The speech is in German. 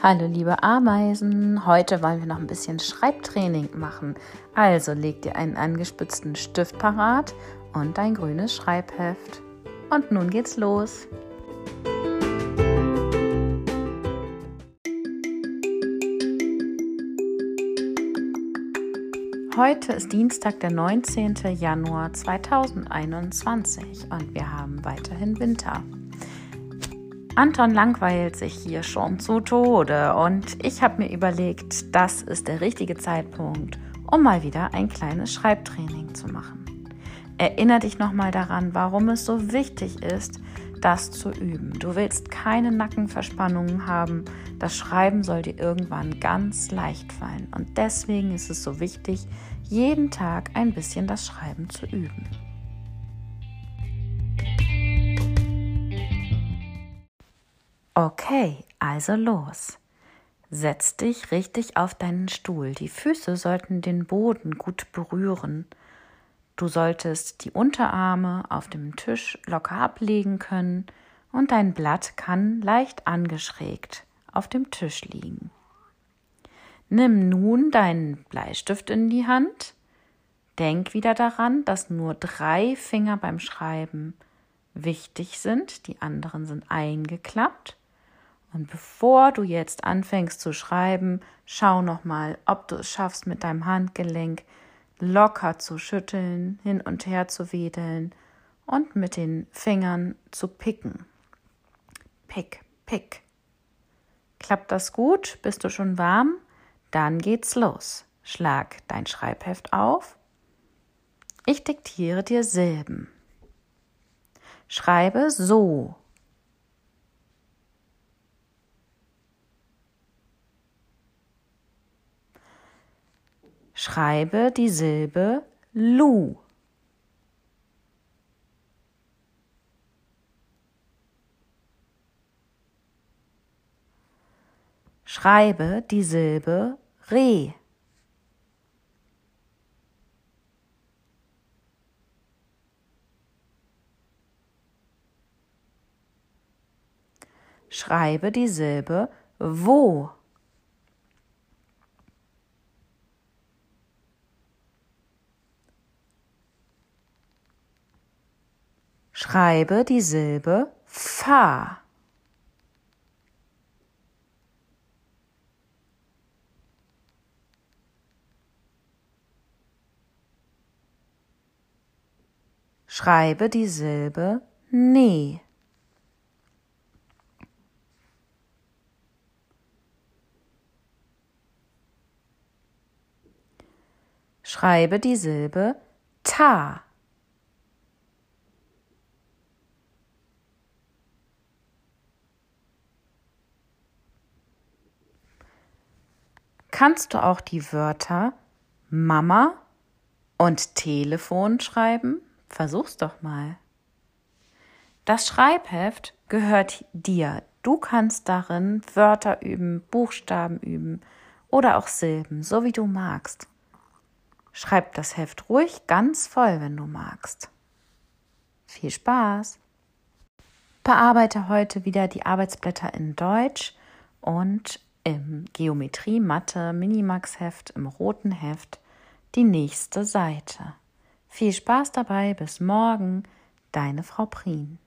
Hallo liebe Ameisen, heute wollen wir noch ein bisschen Schreibtraining machen. Also leg dir einen angespitzten Stift parat und ein grünes Schreibheft. Und nun geht's los. Heute ist Dienstag, der 19. Januar 2021 und wir haben weiterhin Winter. Anton langweilt sich hier schon zu Tode und ich habe mir überlegt, das ist der richtige Zeitpunkt, um mal wieder ein kleines Schreibtraining zu machen. Erinner dich nochmal daran, warum es so wichtig ist, das zu üben. Du willst keine Nackenverspannungen haben. Das Schreiben soll dir irgendwann ganz leicht fallen. Und deswegen ist es so wichtig, jeden Tag ein bisschen das Schreiben zu üben. Okay, also los. Setz dich richtig auf deinen Stuhl. Die Füße sollten den Boden gut berühren. Du solltest die Unterarme auf dem Tisch locker ablegen können und dein Blatt kann leicht angeschrägt auf dem Tisch liegen. Nimm nun deinen Bleistift in die Hand. Denk wieder daran, dass nur drei Finger beim Schreiben wichtig sind, die anderen sind eingeklappt. Und bevor du jetzt anfängst zu schreiben, schau noch mal, ob du es schaffst, mit deinem Handgelenk locker zu schütteln, hin und her zu wedeln und mit den Fingern zu picken. Pick, pick. Klappt das gut? Bist du schon warm? Dann geht's los. Schlag dein Schreibheft auf. Ich diktiere dir Silben. Schreibe so Schreibe die Silbe Lu. Schreibe die Silbe Re. Schreibe die Silbe Wo. Schreibe die Silbe Fa. Schreibe die Silbe Ne. Schreibe die Silbe Ta. Kannst du auch die Wörter Mama und Telefon schreiben? Versuch's doch mal. Das Schreibheft gehört dir. Du kannst darin Wörter üben, Buchstaben üben oder auch Silben, so wie du magst. Schreib das Heft ruhig ganz voll, wenn du magst. Viel Spaß! Bearbeite heute wieder die Arbeitsblätter in Deutsch und im Geometrie Mathe Minimax Heft im roten Heft die nächste Seite. Viel Spaß dabei, bis morgen, deine Frau Prien.